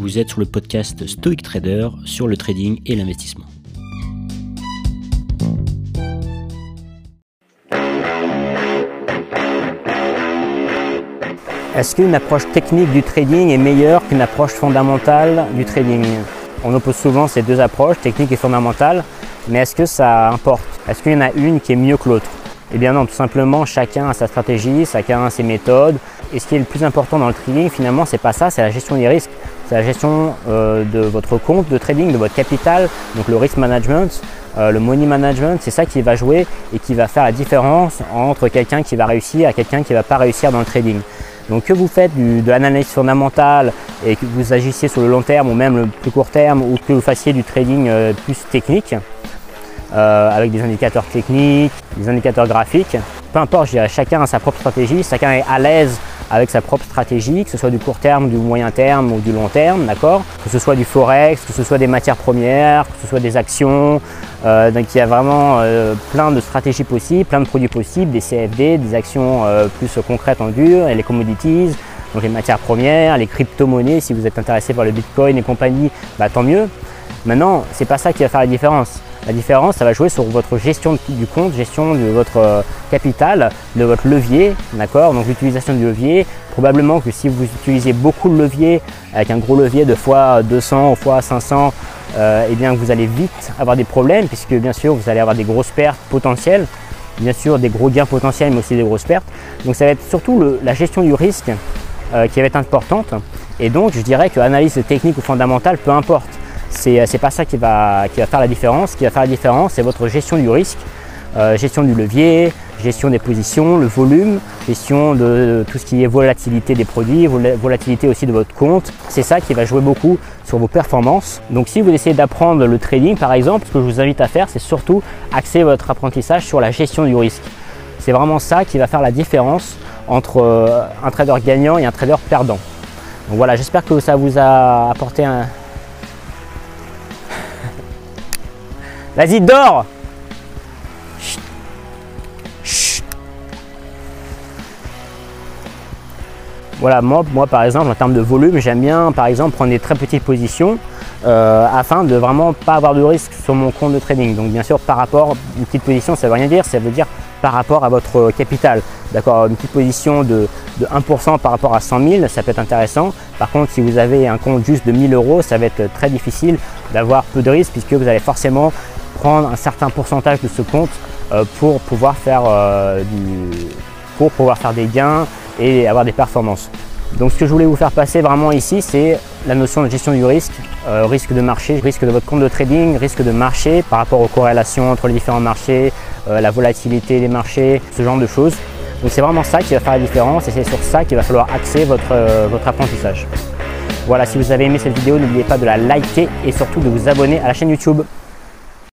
Vous êtes sur le podcast Stoic Trader sur le trading et l'investissement. Est-ce qu'une approche technique du trading est meilleure qu'une approche fondamentale du trading? On oppose souvent ces deux approches, technique et fondamentale, mais est-ce que ça importe? Est-ce qu'il y en a une qui est mieux que l'autre? Eh bien non, tout simplement, chacun a sa stratégie, chacun a ses méthodes. Et ce qui est le plus important dans le trading, finalement, c'est pas ça, c'est la gestion des risques. C'est la gestion euh, de votre compte de trading, de votre capital, donc le risk management, euh, le money management, c'est ça qui va jouer et qui va faire la différence entre quelqu'un qui va réussir et quelqu'un qui ne va pas réussir dans le trading. Donc que vous faites de l'analyse fondamentale et que vous agissiez sur le long terme ou même le plus court terme ou que vous fassiez du trading euh, plus technique, avec des indicateurs techniques, des indicateurs graphiques, peu importe, chacun a sa propre stratégie, chacun est à l'aise avec sa propre stratégie, que ce soit du court terme, du moyen terme ou du long terme, d'accord Que ce soit du forex, que ce soit des matières premières, que ce soit des actions. Euh, donc il y a vraiment euh, plein de stratégies possibles, plein de produits possibles, des CFD, des actions euh, plus concrètes en dur, et les commodities, donc les matières premières, les crypto-monnaies, si vous êtes intéressé par le Bitcoin et compagnie, bah, tant mieux. Maintenant, c'est pas ça qui va faire la différence. La différence, ça va jouer sur votre gestion du compte, gestion de votre euh, capital, de votre levier, d'accord? Donc l'utilisation du levier. Probablement que si vous utilisez beaucoup de levier, avec un gros levier de fois 200 ou fois 500, euh, eh bien vous allez vite avoir des problèmes, puisque bien sûr vous allez avoir des grosses pertes potentielles, bien sûr des gros gains potentiels, mais aussi des grosses pertes. Donc ça va être surtout la gestion du risque euh, qui va être importante. Et donc je dirais que analyse technique ou fondamentale, peu importe. C'est n'est pas ça qui va, qui va faire la différence. Ce qui va faire la différence, c'est votre gestion du risque, euh, gestion du levier, gestion des positions, le volume, gestion de tout ce qui est volatilité des produits, volatilité aussi de votre compte. C'est ça qui va jouer beaucoup sur vos performances. Donc si vous essayez d'apprendre le trading par exemple, ce que je vous invite à faire, c'est surtout axer votre apprentissage sur la gestion du risque. C'est vraiment ça qui va faire la différence entre euh, un trader gagnant et un trader perdant. Donc voilà, j'espère que ça vous a apporté un, Vas-y, dors Voilà, moi, moi par exemple, en termes de volume, j'aime bien par exemple prendre des très petites positions euh, afin de vraiment pas avoir de risque sur mon compte de trading. Donc bien sûr, par rapport, une petite position, ça ne veut rien dire, ça veut dire par rapport à votre capital. D'accord, une petite position de, 1% par rapport à 100 000, ça peut être intéressant. Par contre, si vous avez un compte juste de 1000 euros, ça va être très difficile d'avoir peu de risque puisque vous allez forcément prendre un certain pourcentage de ce compte euh, pour pouvoir faire euh, pour pouvoir faire des gains et avoir des performances. Donc ce que je voulais vous faire passer vraiment ici, c'est la notion de gestion du risque, euh, risque de marché, risque de votre compte de trading, risque de marché par rapport aux corrélations entre les différents marchés, la volatilité des marchés, ce genre de choses. Donc c'est vraiment ça qui va faire la différence et c'est sur ça qu'il va falloir axer votre, votre apprentissage. Voilà, si vous avez aimé cette vidéo, n'oubliez pas de la liker et surtout de vous abonner à la chaîne YouTube.